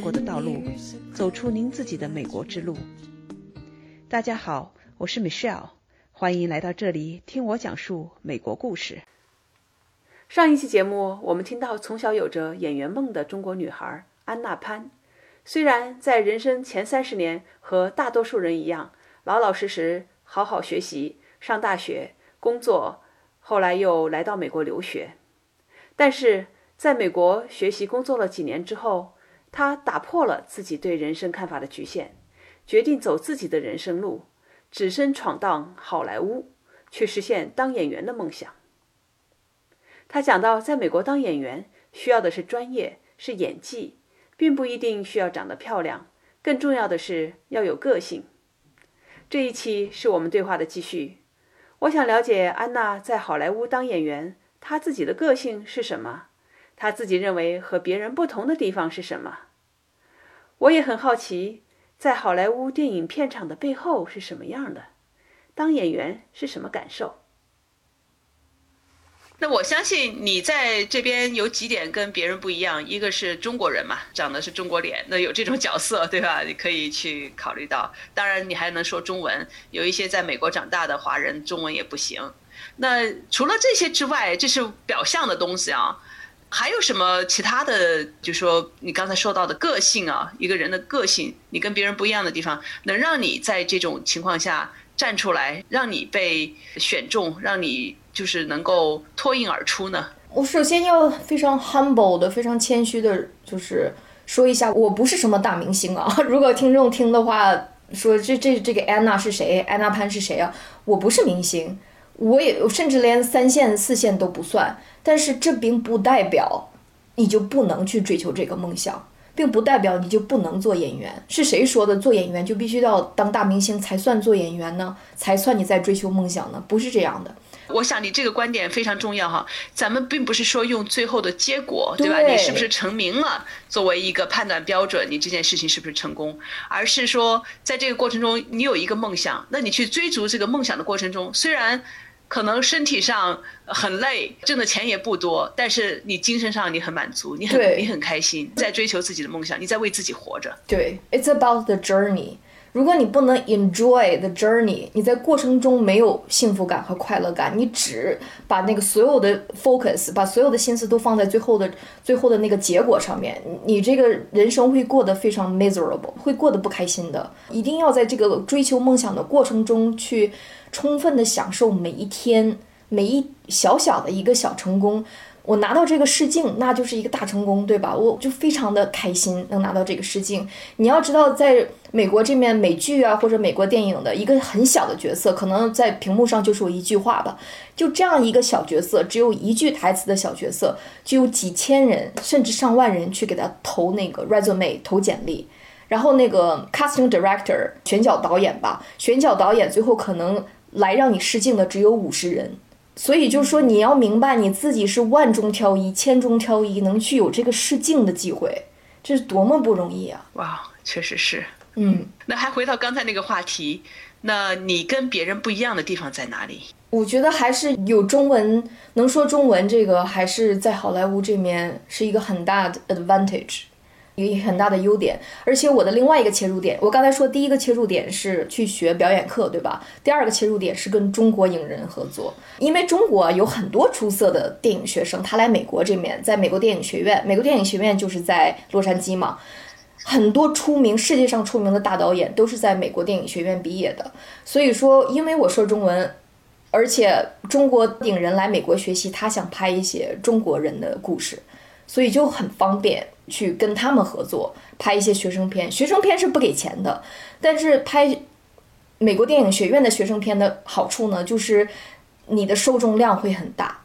过的道路，走出您自己的美国之路。大家好，我是 Michelle，欢迎来到这里听我讲述美国故事。上一期节目，我们听到从小有着演员梦的中国女孩安娜潘，虽然在人生前三十年和大多数人一样，老老实实好好学习、上大学、工作，后来又来到美国留学，但是在美国学习工作了几年之后，他打破了自己对人生看法的局限，决定走自己的人生路，只身闯荡好莱坞，去实现当演员的梦想。他讲到，在美国当演员需要的是专业，是演技，并不一定需要长得漂亮，更重要的是要有个性。这一期是我们对话的继续。我想了解安娜在好莱坞当演员，她自己的个性是什么？她自己认为和别人不同的地方是什么？我也很好奇，在好莱坞电影片场的背后是什么样的？当演员是什么感受？那我相信你在这边有几点跟别人不一样，一个是中国人嘛，长的是中国脸，那有这种角色对吧？你可以去考虑到。当然，你还能说中文，有一些在美国长大的华人中文也不行。那除了这些之外，这是表象的东西啊，还有什么其他的？就说你刚才说到的个性啊，一个人的个性，你跟别人不一样的地方，能让你在这种情况下站出来，让你被选中，让你。就是能够脱颖而出呢。我首先要非常 humble 的、非常谦虚的，就是说一下，我不是什么大明星啊。如果听众听的话，说这这这个安娜是谁？安娜潘是谁啊？我不是明星，我也甚至连三线、四线都不算。但是这并不代表你就不能去追求这个梦想，并不代表你就不能做演员。是谁说的？做演员就必须要当大明星才算做演员呢？才算你在追求梦想呢？不是这样的。我想你这个观点非常重要哈，咱们并不是说用最后的结果，对吧？你是不是成名了作为一个判断标准，你这件事情是不是成功？而是说在这个过程中，你有一个梦想，那你去追逐这个梦想的过程中，虽然可能身体上很累，挣的钱也不多，但是你精神上你很满足，你很你很开心，在追求自己的梦想，你在为自己活着。对，It's about the journey。如果你不能 enjoy the journey，你在过程中没有幸福感和快乐感，你只把那个所有的 focus，把所有的心思都放在最后的最后的那个结果上面，你这个人生会过得非常 miserable，会过得不开心的。一定要在这个追求梦想的过程中去充分的享受每一天，每一小小的一个小成功。我拿到这个试镜，那就是一个大成功，对吧？我就非常的开心能拿到这个试镜。你要知道，在美国这面美剧啊，或者美国电影的一个很小的角色，可能在屏幕上就是我一句话吧。就这样一个小角色，只有一句台词的小角色，就有几千人甚至上万人去给他投那个 resume 投简历，然后那个 casting director 选角导演吧，选角导演最后可能来让你试镜的只有五十人。所以就是说，你要明白你自己是万中挑一、千中挑一，能去有这个试镜的机会，这是多么不容易啊！哇，确实是。嗯，那还回到刚才那个话题，那你跟别人不一样的地方在哪里？我觉得还是有中文，能说中文，这个还是在好莱坞这面是一个很大的 advantage。一个很大的优点，而且我的另外一个切入点，我刚才说第一个切入点是去学表演课，对吧？第二个切入点是跟中国影人合作，因为中国有很多出色的电影学生，他来美国这面，在美国电影学院，美国电影学院就是在洛杉矶嘛，很多出名世界上出名的大导演都是在美国电影学院毕业的，所以说，因为我说中文，而且中国影人来美国学习，他想拍一些中国人的故事。所以就很方便去跟他们合作拍一些学生片，学生片是不给钱的，但是拍美国电影学院的学生片的好处呢，就是你的受众量会很大，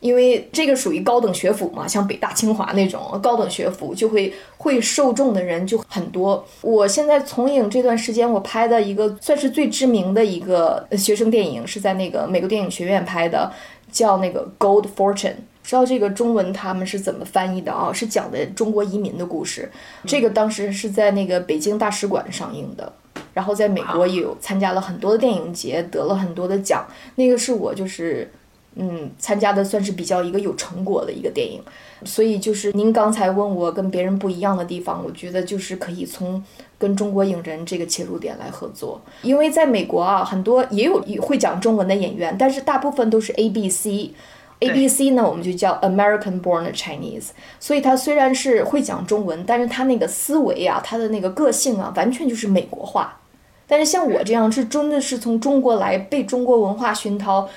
因为这个属于高等学府嘛，像北大清华那种高等学府，就会会受众的人就很多。我现在从影这段时间，我拍的一个算是最知名的一个学生电影，是在那个美国电影学院拍的，叫那个 Gold Fortune。知道这个中文他们是怎么翻译的啊？是讲的中国移民的故事。这个当时是在那个北京大使馆上映的，然后在美国也有参加了很多的电影节，得了很多的奖。那个是我就是嗯，参加的算是比较一个有成果的一个电影。所以就是您刚才问我跟别人不一样的地方，我觉得就是可以从跟中国影人这个切入点来合作，因为在美国啊，很多也有会讲中文的演员，但是大部分都是 A B C。A B C 呢，我们就叫 American Born Chinese，所以他虽然是会讲中文，但是他那个思维啊，他的那个个性啊，完全就是美国化。但是像我这样是真的是从中国来，被中国文化熏陶，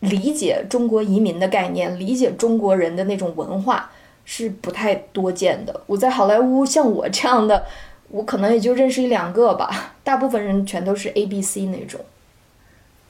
理解中国移民的概念，理解中国人的那种文化，是不太多见的。我在好莱坞，像我这样的，我可能也就认识一两个吧，大部分人全都是 A B C 那种。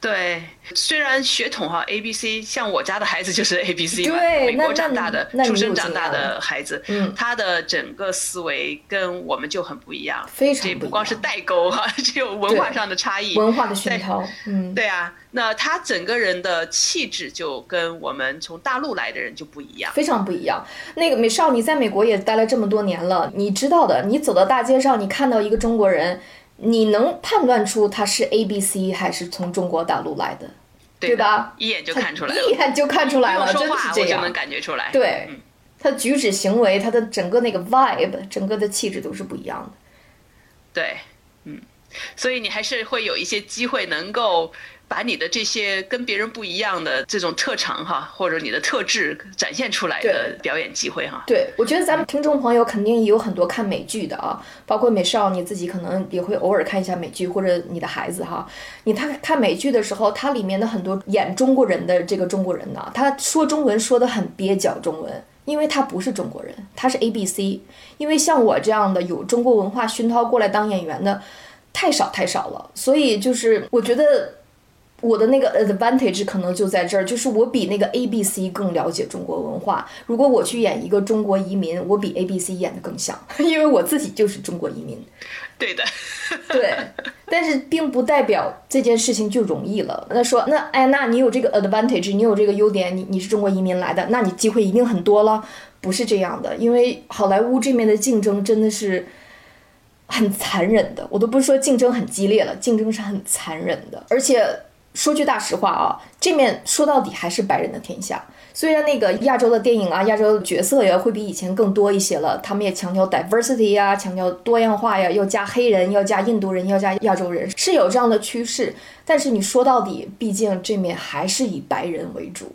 对，虽然血统哈 A B C，像我家的孩子就是 A B C 嘛，美国长大的、出生长大的孩子，嗯，他的整个思维跟我们就很不一样，非常这不光是代沟哈，只有文化上的差异，文化的熏陶，嗯，对啊，那他整个人的气质就跟我们从大陆来的人就不一样，非常不一样。那个美少，你在美国也待了这么多年了，你知道的，你走到大街上，你看到一个中国人。你能判断出他是 A B C 还是从中国大陆来的，对吧？一眼就看出来，一眼就看出来了，真的是这样，能感觉出来。对，他举止行为，他的整个那个 vibe，整个的气质都是不一样的。对，嗯，所以你还是会有一些机会能够。把你的这些跟别人不一样的这种特长哈，或者你的特质展现出来的表演机会哈。对，我觉得咱们听众朋友肯定也有很多看美剧的啊，包括美少你自己可能也会偶尔看一下美剧，或者你的孩子哈。你他看美剧的时候，它里面的很多演中国人的这个中国人呢，他说中文说的很蹩脚中文，因为他不是中国人，他是 A B C。因为像我这样的有中国文化熏陶过来当演员的太少太少了，所以就是我觉得。我的那个 advantage 可能就在这儿，就是我比那个 A B C 更了解中国文化。如果我去演一个中国移民，我比 A B C 演的更像，因为我自己就是中国移民。对的，对。但是并不代表这件事情就容易了。那说，那哎，那你有这个 advantage，你有这个优点，你你是中国移民来的，那你机会一定很多了。不是这样的，因为好莱坞这面的竞争真的是很残忍的。我都不是说竞争很激烈了，竞争是很残忍的，而且。说句大实话啊，这面说到底还是白人的天下。虽然那个亚洲的电影啊，亚洲的角色呀会比以前更多一些了，他们也强调 diversity 呀，强调多样化呀，要加黑人，要加印度人，要加亚洲人，是有这样的趋势。但是你说到底，毕竟这面还是以白人为主。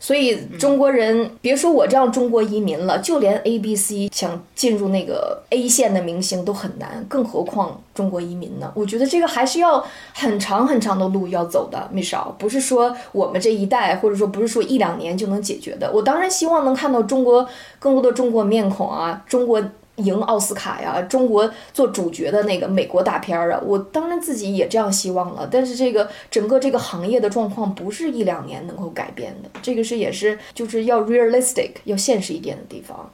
所以中国人别说我这样中国移民了，就连 A、B、C 想进入那个 A 线的明星都很难，更何况中国移民呢？我觉得这个还是要很长很长的路要走的，没少，不是说我们这一代，或者说不是说一两年就能解决的。我当然希望能看到中国更多的中国面孔啊，中国。赢奥斯卡呀，中国做主角的那个美国大片儿啊，我当然自己也这样希望了。但是这个整个这个行业的状况不是一两年能够改变的，这个是也是就是要 realistic 要现实一点的地方。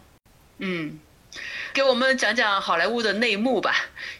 嗯，给我们讲讲好莱坞的内幕吧。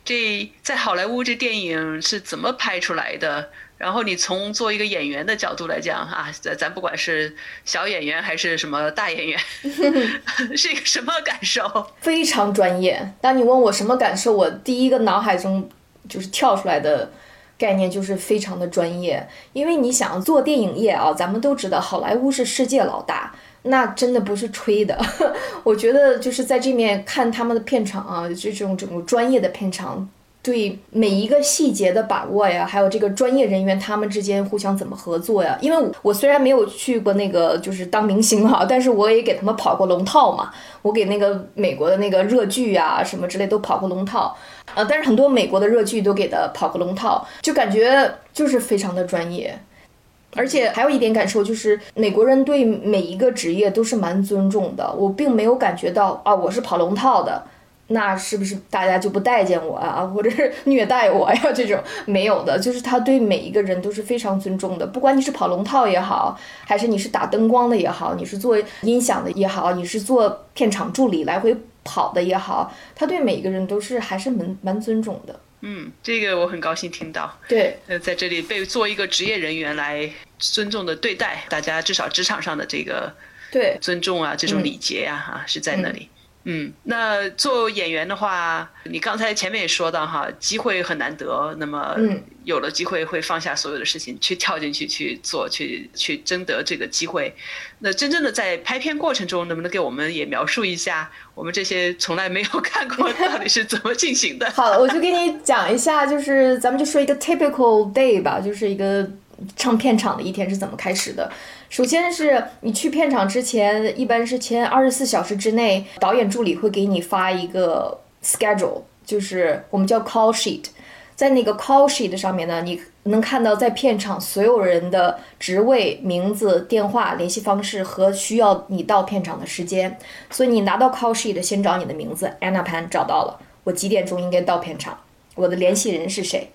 这在好莱坞这电影是怎么拍出来的？然后你从做一个演员的角度来讲啊，咱咱不管是小演员还是什么大演员，是一个什么感受？非常专业。当你问我什么感受，我第一个脑海中就是跳出来的概念就是非常的专业。因为你想做电影业啊，咱们都知道好莱坞是世界老大，那真的不是吹的。我觉得就是在这面看他们的片场啊，这种这种专业的片场。对每一个细节的把握呀，还有这个专业人员他们之间互相怎么合作呀？因为我虽然没有去过那个就是当明星哈，但是我也给他们跑过龙套嘛。我给那个美国的那个热剧呀什么之类都跑过龙套，呃，但是很多美国的热剧都给他跑过龙套，就感觉就是非常的专业。而且还有一点感受就是，美国人对每一个职业都是蛮尊重的。我并没有感觉到啊，我是跑龙套的。那是不是大家就不待见我啊，或者是虐待我呀？这种没有的，就是他对每一个人都是非常尊重的。不管你是跑龙套也好，还是你是打灯光的也好，你是做音响的也好，你是做片场助理来回跑的也好，他对每一个人都是还是蛮蛮尊重的。嗯，这个我很高兴听到。对，呃，在这里被做一个职业人员来尊重的对待大家，至少职场上的这个对尊重啊，这种礼节呀，啊，是在那里。嗯，那做演员的话，你刚才前面也说到哈，机会很难得，那么有了机会会放下所有的事情去跳进去去做，去去争得这个机会。那真正的在拍片过程中，能不能给我们也描述一下，我们这些从来没有看过到底是怎么进行的？好，我就给你讲一下，就是咱们就说一个 typical day 吧，就是一个唱片场的一天是怎么开始的。首先是你去片场之前，一般是前二十四小时之内，导演助理会给你发一个 schedule，就是我们叫 call sheet。在那个 call sheet 上面呢，你能看到在片场所有人的职位、名字、电话、联系方式和需要你到片场的时间。所以你拿到 call sheet，先找你的名字，Anna Pan，找到了，我几点钟应该到片场？我的联系人是谁？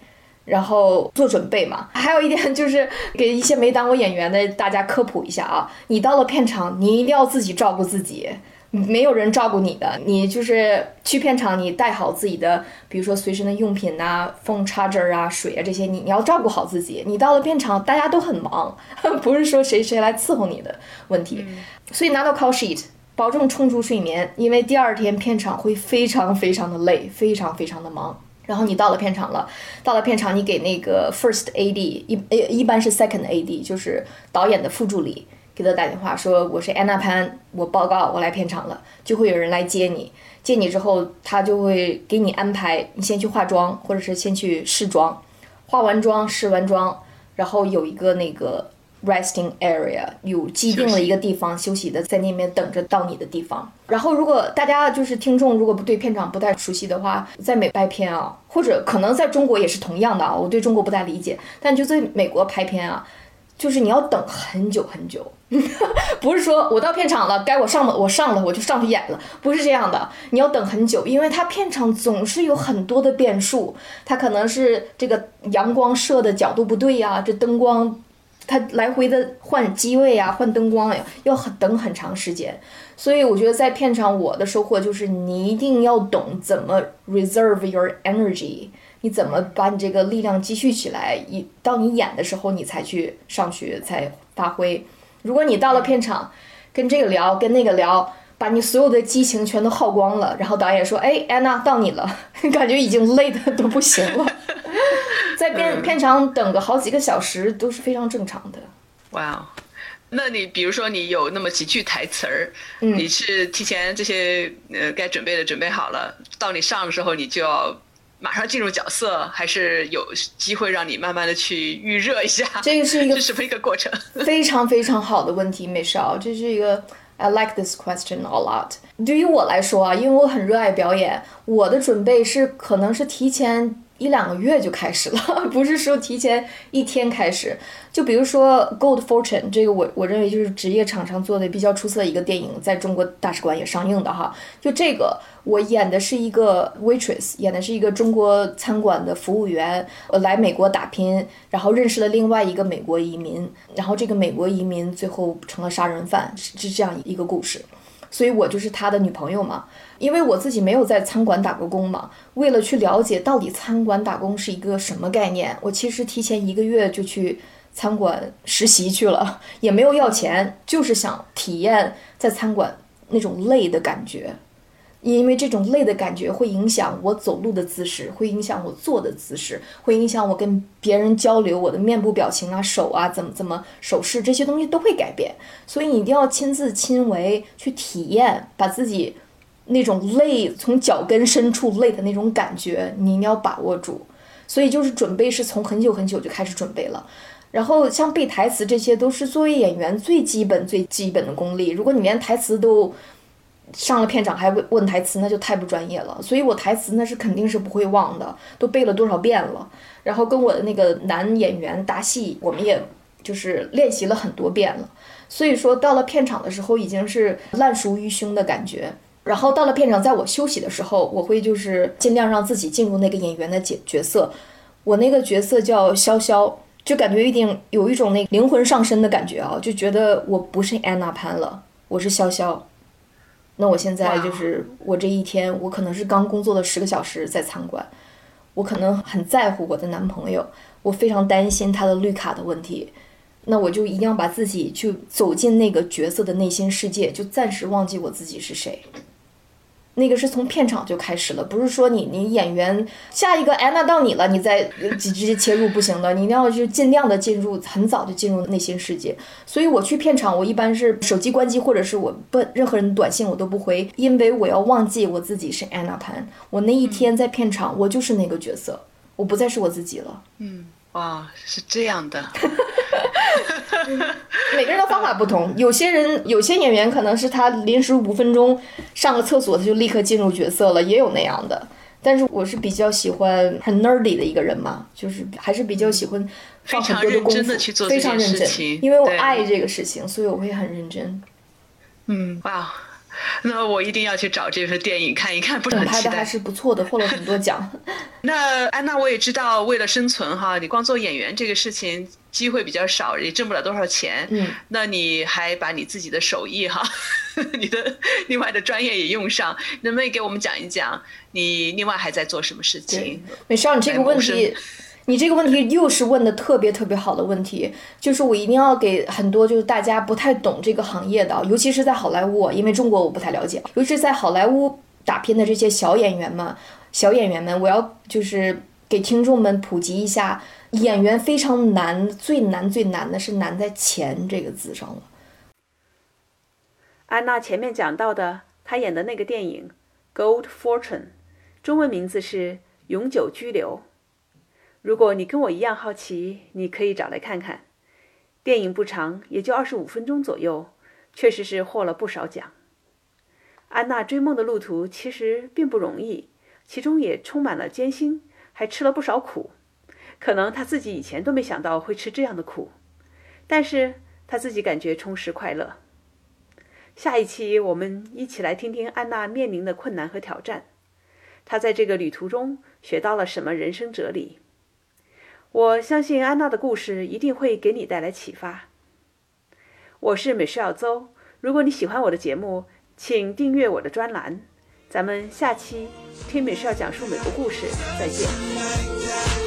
然后做准备嘛，还有一点就是给一些没当过演员的大家科普一下啊，你到了片场，你一定要自己照顾自己，没有人照顾你的。你就是去片场，你带好自己的，比如说随身的用品呐，phone charger 啊，水啊这些，你你要照顾好自己。你到了片场，大家都很忙，不是说谁谁来伺候你的问题。所以拿到 call sheet，保证充足睡眠，因为第二天片场会非常非常的累，非常非常的忙。然后你到了片场了，到了片场，你给那个 first AD 一呃一般是 second AD，就是导演的副助理，给他打电话说我是安娜潘，我报告我来片场了，就会有人来接你，接你之后他就会给你安排，你先去化妆，或者是先去试妆，化完妆试完妆，然后有一个那个。Resting area 有既定的一个地方休息的，在那边等着到你的地方。然后，如果大家就是听众，如果不对片场不太熟悉的话，在美拍片啊，或者可能在中国也是同样的啊。我对中国不太理解，但就在美国拍片啊，就是你要等很久很久，不是说我到片场了，该我上了我上了我就上去演了，不是这样的。你要等很久，因为它片场总是有很多的变数，它可能是这个阳光射的角度不对呀，这灯光。他来回的换机位啊，换灯光呀，要很等很长时间。所以我觉得在片场，我的收获就是你一定要懂怎么 reserve your energy，你怎么把你这个力量积蓄起来，一到你演的时候你才去上去才发挥。如果你到了片场，跟这个聊，跟那个聊，把你所有的激情全都耗光了，然后导演说：“哎，安娜到你了。” 感觉已经累的都不行了。在片片场等个好几个小时都是非常正常的。哇，那你比如说你有那么几句台词儿，你是提前这些呃该准备的准备好了，到你上的时候你就要马上进入角色，还是有机会让你慢慢的去预热一下？这个是一个 什么一个过程？非常非常好的问题，美少，这是一个 I like this question a lot。对于我来说啊，因为我很热爱表演，我的准备是可能是提前。一两个月就开始了，不是说提前一天开始。就比如说《Gold Fortune》这个，我我认为就是职业场上做的比较出色的一个电影，在中国大使馆也上映的哈。就这个，我演的是一个 waitress，演的是一个中国餐馆的服务员，呃，来美国打拼，然后认识了另外一个美国移民，然后这个美国移民最后成了杀人犯，是这样一个故事。所以我就是他的女朋友嘛，因为我自己没有在餐馆打过工嘛。为了去了解到底餐馆打工是一个什么概念，我其实提前一个月就去餐馆实习去了，也没有要钱，就是想体验在餐馆那种累的感觉。因为这种累的感觉会影响我走路的姿势，会影响我坐的姿势，会影响我跟别人交流，我的面部表情啊、手啊怎么怎么手势这些东西都会改变。所以你一定要亲自亲为去体验，把自己那种累从脚跟深处累的那种感觉，你一定要把握住。所以就是准备是从很久很久就开始准备了。然后像背台词，这些都是作为演员最基本最基本的功力。如果你连台词都上了片场还问问台词，那就太不专业了。所以我台词那是肯定是不会忘的，都背了多少遍了。然后跟我的那个男演员搭戏，我们也就是练习了很多遍了。所以说到了片场的时候，已经是烂熟于胸的感觉。然后到了片场，在我休息的时候，我会就是尽量让自己进入那个演员的角角色。我那个角色叫潇潇，就感觉一定有一种那灵魂上身的感觉啊，就觉得我不是安娜潘了，我是潇潇。那我现在就是我这一天，我可能是刚工作了十个小时在餐馆，我可能很在乎我的男朋友，我非常担心他的绿卡的问题，那我就一定要把自己去走进那个角色的内心世界，就暂时忘记我自己是谁。那个是从片场就开始了，不是说你你演员下一个安娜到你了，你再直接切入不行的，你一定要就尽量的进入很早就进入内心世界。所以我去片场，我一般是手机关机，或者是我不任何人短信我都不回，因为我要忘记我自己是安娜潘。我那一天在片场，我就是那个角色，我不再是我自己了。嗯，哇，是这样的。每个人的方法不同，有些人有些演员可能是他临时五分钟上个厕所，他就立刻进入角色了，也有那样的。但是我是比较喜欢很 nerdy 的一个人嘛，就是还是比较喜欢放很多的功夫，非常认真，因为我爱这个事情，所以我会很认真。嗯，哇。那我一定要去找这份电影看一看，不是很期待。拍的还是不错的，获了很多奖。那安娜，我也知道，为了生存哈，你光做演员这个事情机会比较少，也挣不了多少钱。嗯，那你还把你自己的手艺哈，你的 另外的专业也用上，能不能给我们讲一讲你另外还在做什么事情？美少，你这个问题。你这个问题又是问的特别特别好的问题，就是我一定要给很多就是大家不太懂这个行业的，尤其是在好莱坞，因为中国我不太了解，尤其是在好莱坞打拼的这些小演员们，小演员们，我要就是给听众们普及一下，演员非常难，最难最难的是难在钱这个字上了。安娜前面讲到的，她演的那个电影《Gold Fortune》，中文名字是《永久居留》。如果你跟我一样好奇，你可以找来看看。电影不长，也就二十五分钟左右，确实是获了不少奖。安娜追梦的路途其实并不容易，其中也充满了艰辛，还吃了不少苦。可能他自己以前都没想到会吃这样的苦，但是他自己感觉充实快乐。下一期我们一起来听听安娜面临的困难和挑战，她在这个旅途中学到了什么人生哲理。我相信安娜的故事一定会给你带来启发。我是美食小邹，如果你喜欢我的节目，请订阅我的专栏。咱们下期听美少讲述美国故事，再见。